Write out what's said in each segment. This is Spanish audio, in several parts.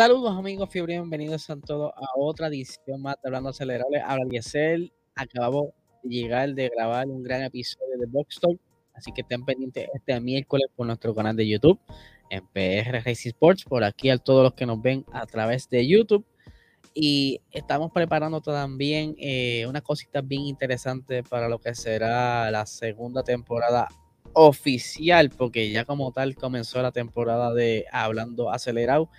Saludos amigos fiebre, bienvenidos a todos a otra edición más de Hablando Acelerable. Habla Diesel, acabamos de llegar de grabar un gran episodio de Box Talk, así que estén pendientes este miércoles por nuestro canal de YouTube en PR Racing Sports, por aquí a todos los que nos ven a través de YouTube. Y estamos preparando también eh, una cosita bien interesante para lo que será la segunda temporada oficial, porque ya como tal comenzó la temporada de Hablando Acelerado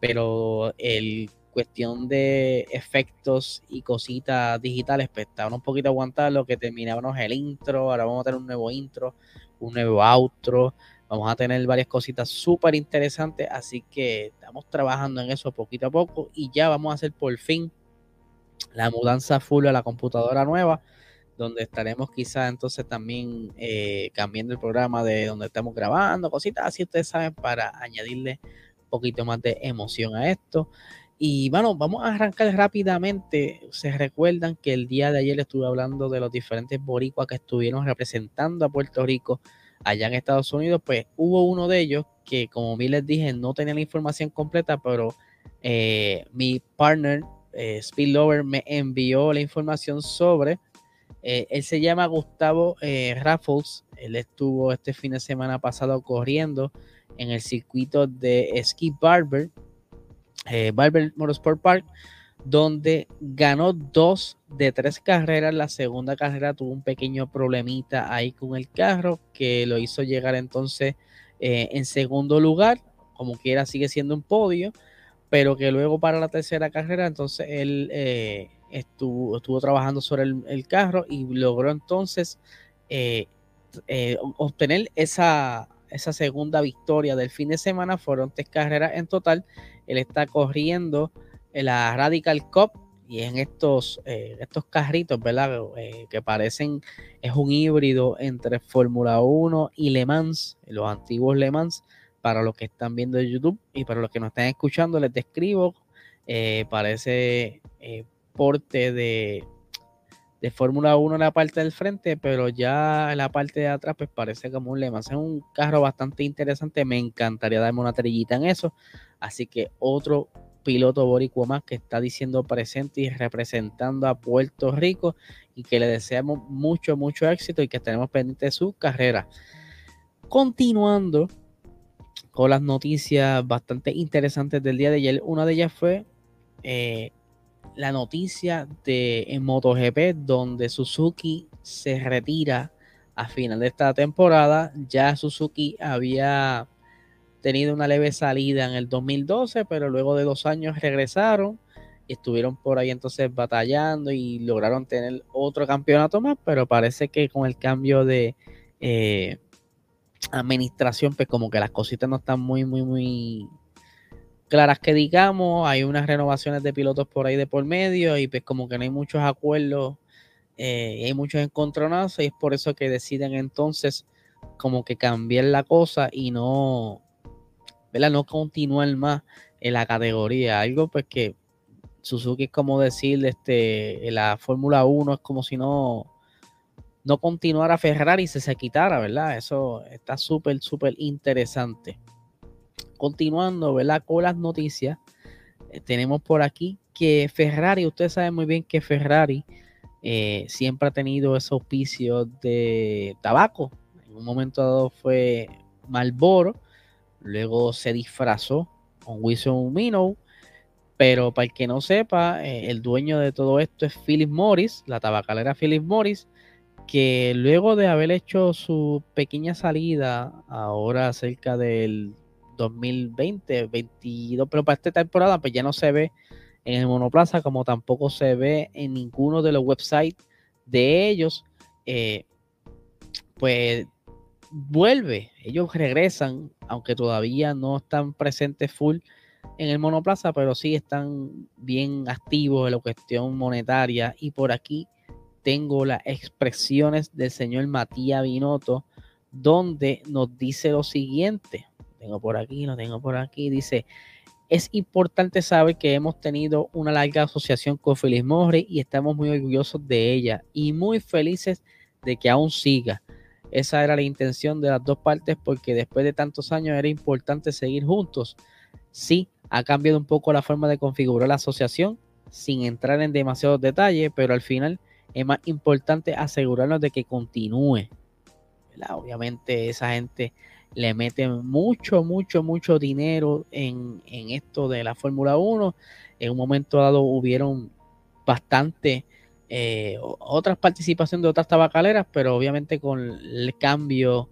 pero el cuestión de efectos y cositas digitales, pues estaban un poquito aguantados lo que terminábamos el intro, ahora vamos a tener un nuevo intro, un nuevo outro, vamos a tener varias cositas súper interesantes, así que estamos trabajando en eso poquito a poco y ya vamos a hacer por fin la mudanza full a la computadora nueva, donde estaremos quizás entonces también eh, cambiando el programa de donde estamos grabando, cositas así ustedes saben, para añadirle poquito más de emoción a esto. Y bueno, vamos a arrancar rápidamente. Se recuerdan que el día de ayer estuve hablando de los diferentes boricuas que estuvieron representando a Puerto Rico allá en Estados Unidos. Pues hubo uno de ellos que, como bien les dije, no tenía la información completa, pero eh, mi partner, eh, me envió la información sobre. Eh, él se llama Gustavo eh, Raffles. Él estuvo este fin de semana pasado corriendo en el circuito de Ski Barber, eh, Barber Motorsport Park, donde ganó dos de tres carreras. La segunda carrera tuvo un pequeño problemita ahí con el carro que lo hizo llegar entonces eh, en segundo lugar. Como quiera, sigue siendo un podio, pero que luego para la tercera carrera, entonces él eh, estuvo, estuvo trabajando sobre el, carro y logró entonces obtener esa esa segunda victoria del fin de semana. Fueron tres carreras en total. Él está corriendo en la Radical Cup y en estos, eh, estos carritos, ¿verdad? Eh, que parecen, es un híbrido entre Fórmula 1 y Le Mans, los antiguos Le Mans. Para los que están viendo en YouTube y para los que nos están escuchando, les describo. Eh, parece porte de de Fórmula 1 en la parte del frente, pero ya en la parte de atrás pues parece como un Le Es un carro bastante interesante, me encantaría darme una trillita en eso. Así que otro piloto boricua más que está diciendo presente y representando a Puerto Rico y que le deseamos mucho, mucho éxito y que tenemos pendiente su carrera. Continuando con las noticias bastante interesantes del día de ayer, una de ellas fue eh, la noticia de en MotoGP donde Suzuki se retira a final de esta temporada. Ya Suzuki había tenido una leve salida en el 2012, pero luego de dos años regresaron y estuvieron por ahí entonces batallando y lograron tener otro campeonato más, pero parece que con el cambio de eh, administración, pues como que las cositas no están muy, muy, muy claras que digamos, hay unas renovaciones de pilotos por ahí de por medio y pues como que no hay muchos acuerdos, eh, hay muchos encontronazos y es por eso que deciden entonces como que cambiar la cosa y no, ¿verdad? No continuar más en la categoría, algo pues que Suzuki es como decir, este, la Fórmula 1 es como si no, no continuara Ferrari y se, se quitara, ¿verdad? Eso está súper, súper interesante continuando, ¿verdad? Con las noticias, eh, tenemos por aquí que Ferrari, ustedes saben muy bien que Ferrari eh, siempre ha tenido ese auspicio de tabaco. En un momento dado fue Marlboro, luego se disfrazó con Wilson Minow, pero para el que no sepa, eh, el dueño de todo esto es Philip Morris, la tabacalera Philip Morris, que luego de haber hecho su pequeña salida ahora cerca del 2020, 22, pero para esta temporada pues ya no se ve en el monoplaza como tampoco se ve en ninguno de los websites de ellos. Eh, pues vuelve, ellos regresan, aunque todavía no están presentes full en el monoplaza, pero sí están bien activos en la cuestión monetaria. Y por aquí tengo las expresiones del señor Matías Binotto, donde nos dice lo siguiente tengo por aquí, lo tengo por aquí. Dice, es importante saber que hemos tenido una larga asociación con Feliz Morri y estamos muy orgullosos de ella y muy felices de que aún siga. Esa era la intención de las dos partes porque después de tantos años era importante seguir juntos. Sí, Ha cambiado un poco la forma de configurar la asociación sin entrar en demasiados detalles, pero al final es más importante asegurarnos de que continúe. Obviamente esa gente le mete mucho, mucho, mucho dinero en, esto de la Fórmula 1. En un momento dado hubieron bastante eh, otras participaciones de otras tabacaleras, pero obviamente con el cambio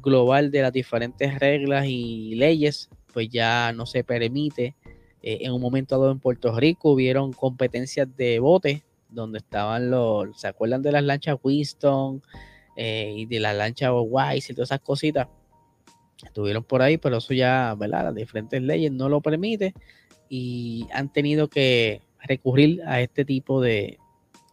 global de las diferentes reglas y leyes, pues ya no se permite. Eh, en un momento dado en Puerto Rico hubieron competencias de bote, donde estaban los, ¿se acuerdan de las lanchas Winston eh, y de las lanchas Wise y todas esas cositas? Estuvieron por ahí, pero eso ya, ¿verdad? Las diferentes leyes no lo permite y han tenido que recurrir a este tipo de,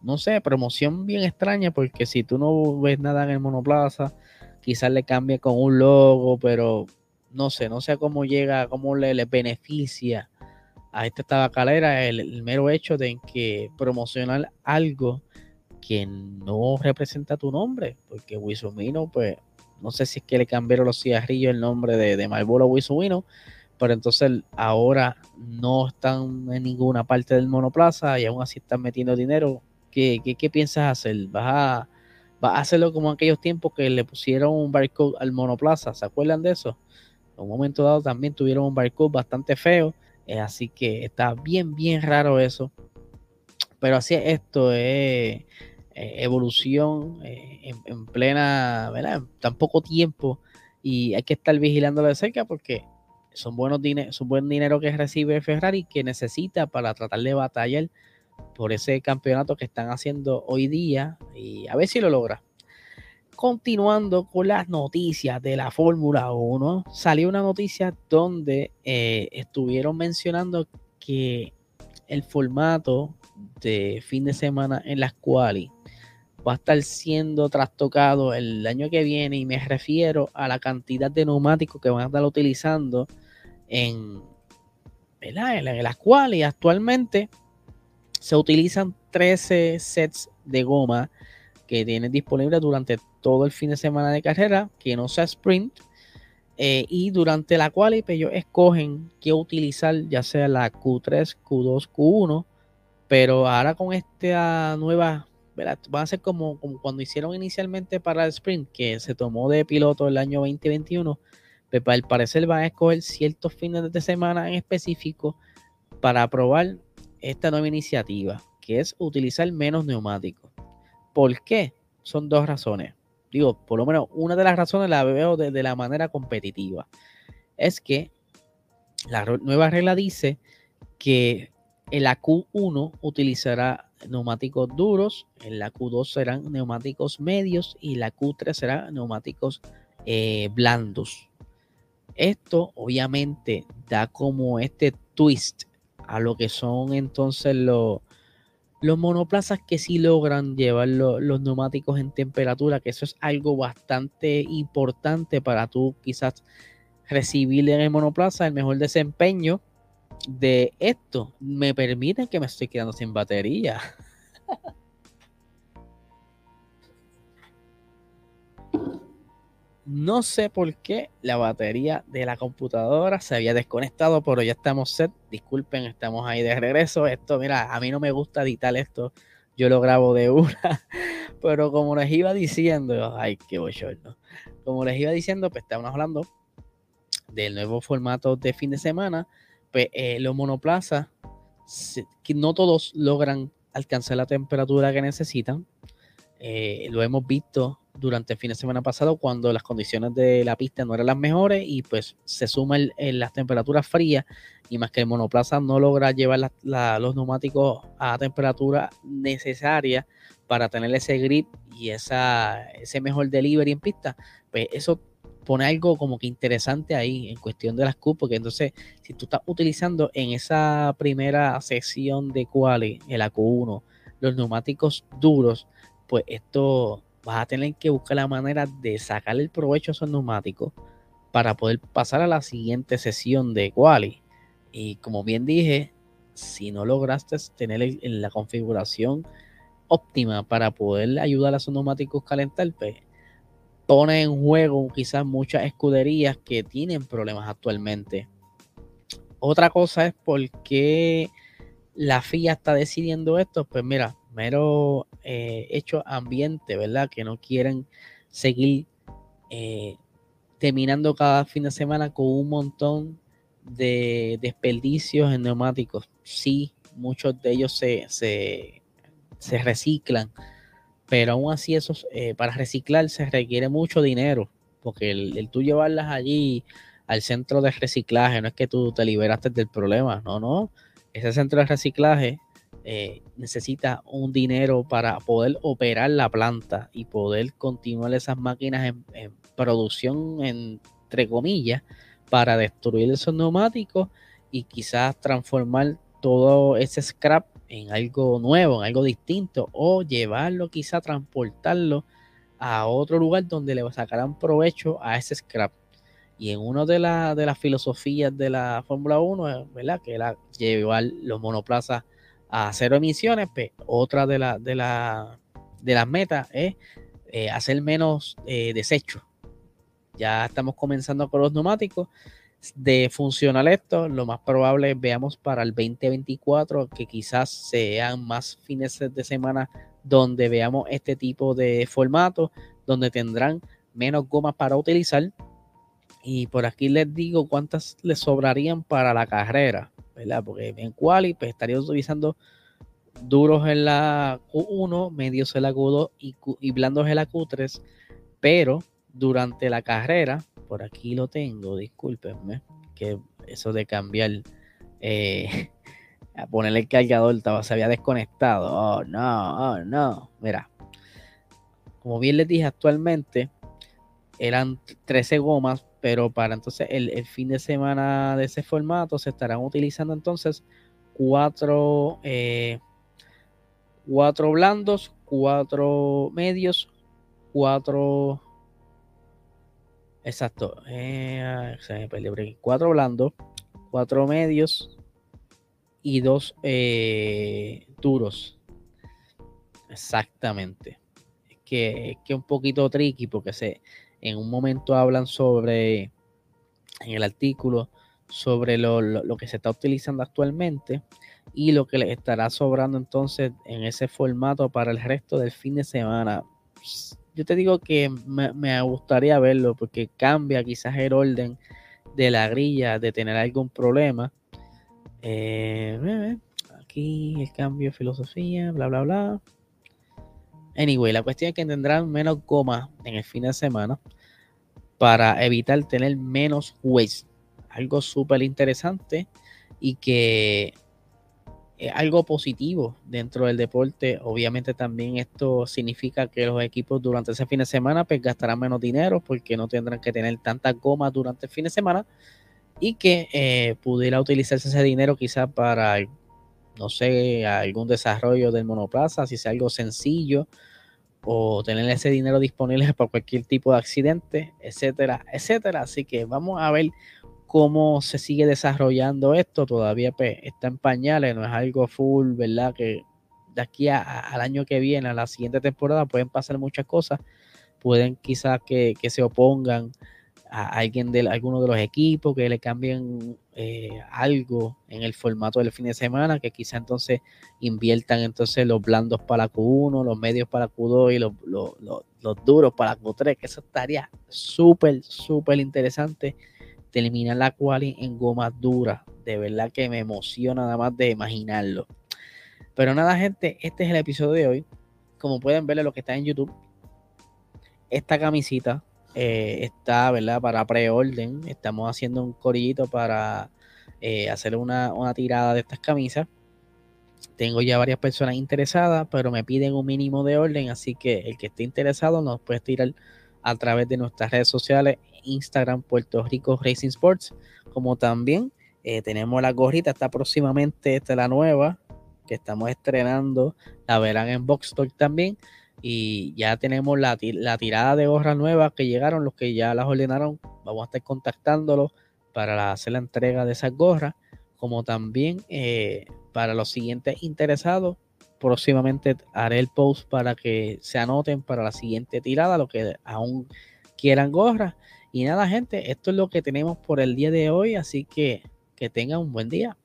no sé, promoción bien extraña, porque si tú no ves nada en el monoplaza, quizás le cambie con un logo, pero no sé, no sé cómo llega, cómo le, beneficia a esta tabacalera el, mero hecho de que promocionar algo que no representa tu nombre, porque Wisumino, pues, no sé si es que le cambiaron los cigarrillos el nombre de, de Marlboro pero entonces ahora no están en ninguna parte del monoplaza y aún así están metiendo dinero. ¿Qué, qué, piensas hacer? ¿Vas a, ¿Vas a hacerlo como en aquellos tiempos que le pusieron un barcode al monoplaza? ¿Se acuerdan de eso? En un momento dado también tuvieron un barcode bastante feo, eh, así que está bien, bien raro eso. Pero así es esto, es eh, evolución eh, en, plena, tan poco tiempo y hay que estar vigilándolo de cerca porque son buenos son buen dinero que recibe Ferrari que necesita para tratar de batallar por ese campeonato que están haciendo hoy día y a ver si lo logra. Continuando con las noticias de la Fórmula 1, salió una noticia donde eh, estuvieron mencionando que el formato de fin de semana en las cuales va a estar siendo trastocado el año que viene y me refiero a la cantidad de neumáticos que van a estar utilizando en, en las cuales actualmente se utilizan 13 sets de goma que tienen disponible durante todo el fin de semana de carrera, que no sea sprint, eh, y durante la cual ellos escogen qué utilizar, ya sea la Q3, Q2, Q1, pero ahora con esta nueva, ¿verdad? va a ser como, como cuando hicieron inicialmente para el sprint, que se tomó de piloto el año 2021 pero al parecer van a escoger ciertos fines de semana en específico para aprobar esta nueva iniciativa, que es utilizar menos neumáticos. ¿Por qué? Son dos razones. Digo, por lo menos una de las razones la veo de, la manera competitiva. Es que la nueva regla dice que el AQ1 utilizará neumáticos duros, en la Q2 serán neumáticos medios y la Q3 serán neumáticos eh, blandos. Esto obviamente da como este twist a lo que son entonces los, los monoplazas que sí logran llevar los neumáticos en temperatura, que eso es algo bastante importante para tú quizás recibir en el monoplaza el mejor desempeño de esto. Me permiten que me estoy quedando sin batería. No sé por qué la batería de la computadora se había desconectado, pero ya estamos set. Disculpen, estamos ahí de regreso. Esto, mira, a mí no me gusta editar esto. Yo lo grabo de una. Pero como les iba diciendo, ay, qué bochorno. Como les iba diciendo, pues estamos hablando del nuevo formato de fin de semana. Pues eh, los monoplazas, no todos logran alcanzar la temperatura que necesitan. Eh, lo hemos visto durante el fin de semana pasado cuando las condiciones de la pista no eran las mejores y pues se suma las temperaturas frías y más que el monoplaza no logra llevar los neumáticos a temperatura necesaria para tener ese grip y ese mejor delivery en pista, pues eso pone algo como que interesante ahí en cuestión de las Q, porque entonces si tú estás utilizando en esa primera sesión de quali, el AQ1, los neumáticos duros, pues esto vas a tener que buscar la manera de sacar el provecho a esos neumáticos para poder pasar a la siguiente sesión de quali. Y como bien dije, si no lograste tener en la configuración óptima para poder ayudar a esos neumáticos calentar, pues pone en juego quizás muchas escuderías que tienen problemas actualmente. Otra cosa es por qué la FIA está decidiendo esto. Pues mira, mero eh, hecho ambiente, ¿verdad? Que no quieren seguir eh, terminando cada fin de semana con un montón de desperdicios en neumáticos. Sí, muchos de ellos se, se, reciclan, pero aún así esos, eh, para reciclar se requiere mucho dinero, porque el, el tú llevarlas allí al centro de reciclaje no es que tú te liberaste del problema, no, no. Ese centro de reciclaje eh, necesita un dinero para poder operar la planta y poder continuar esas máquinas en, producción, entre comillas, para destruir esos neumáticos y quizás transformar todo ese scrap en algo nuevo, en algo distinto, o llevarlo, quizás transportarlo a otro lugar donde le sacarán provecho a ese scrap. Y en una de, de las filosofías de la Fórmula 1, ¿verdad? Que era llevar los monoplazas a cero emisiones, pues otra de, la, de, la, de las metas es eh, hacer menos eh, desechos. Ya estamos comenzando con los neumáticos. De funcionar esto, lo más probable veamos para el 2024 que quizás sean más fines de semana donde veamos este tipo de formato, donde tendrán menos gomas para utilizar. Y por aquí les digo cuántas les sobrarían para la carrera. ¿verdad? Porque en quali pues, estaría utilizando duros en la Q1, medios en la Q2 y, blandos en la Q3, pero durante la carrera, por aquí lo tengo, discúlpenme, que eso de cambiar, eh, a ponerle el cargador estaba, se había desconectado. Oh, no, oh, no. Mira, como bien les dije, actualmente eran 13 gomas pero para entonces el, fin de semana de ese formato se estarán utilizando entonces cuatro, eh, cuatro blandos, cuatro medios, cuatro... Exacto. Eh, cuatro blandos, cuatro medios y dos eh, duros. Exactamente. Es que es que un poquito tricky porque se, en un momento hablan sobre, en el artículo, sobre lo, que se está utilizando actualmente y lo que les estará sobrando entonces en ese formato para el resto del fin de semana. Yo te digo que me, gustaría verlo porque cambia quizás el orden de la grilla de tener algún problema. Eh, aquí el cambio de filosofía, bla, bla, bla. Anyway, la cuestión es que tendrán menos goma en el fin de semana para evitar tener menos waste. Algo súper interesante y que es algo positivo dentro del deporte. Obviamente también esto significa que los equipos durante ese fin de semana pues gastarán menos dinero porque no tendrán que tener tantas gomas durante el fin de semana y que eh, pudiera utilizarse ese dinero quizás para no sé, algún desarrollo del monoplaza, si sea algo sencillo, o tener ese dinero disponible para cualquier tipo de accidente, etcétera, etcétera. Así que vamos a ver cómo se sigue desarrollando esto. Todavía pues, está en pañales, no es algo full, ¿verdad? Que de aquí al año que viene, a la siguiente temporada, pueden pasar muchas cosas. Pueden quizás que, se opongan a alguien de alguno de los equipos, que le cambien eh, algo en el formato del fin de semana, que quizá entonces inviertan entonces los blandos para la Q1, los medios para la Q2 y los, los, duros para la Q3, que eso estaría súper, súper interesante. Terminar la quali en gomas duras, de verdad que me emociona nada más de imaginarlo. Pero nada, gente, este es el episodio de hoy. Como pueden ver lo que está en YouTube, esta camisita eh, está, ¿verdad? Para preorden. Estamos haciendo un corillito para eh, hacer una, tirada de estas camisas. Tengo ya varias personas interesadas, pero me piden un mínimo de orden, así que el que esté interesado nos puede tirar a través de nuestras redes sociales, Instagram Puerto Rico Racing Sports, como también eh, tenemos la gorrita, está próximamente, esta es la nueva, que estamos estrenando, la verán en Box también y ya tenemos la, tirada de gorras nuevas que llegaron, los que ya las ordenaron, vamos a estar contactándolos para hacer la entrega de esas gorras, como también eh, para los siguientes interesados, próximamente haré el post para que se anoten para la siguiente tirada, los que aún quieran gorras. Y nada, gente, esto es lo que tenemos por el día de hoy, así que que tengan un buen día.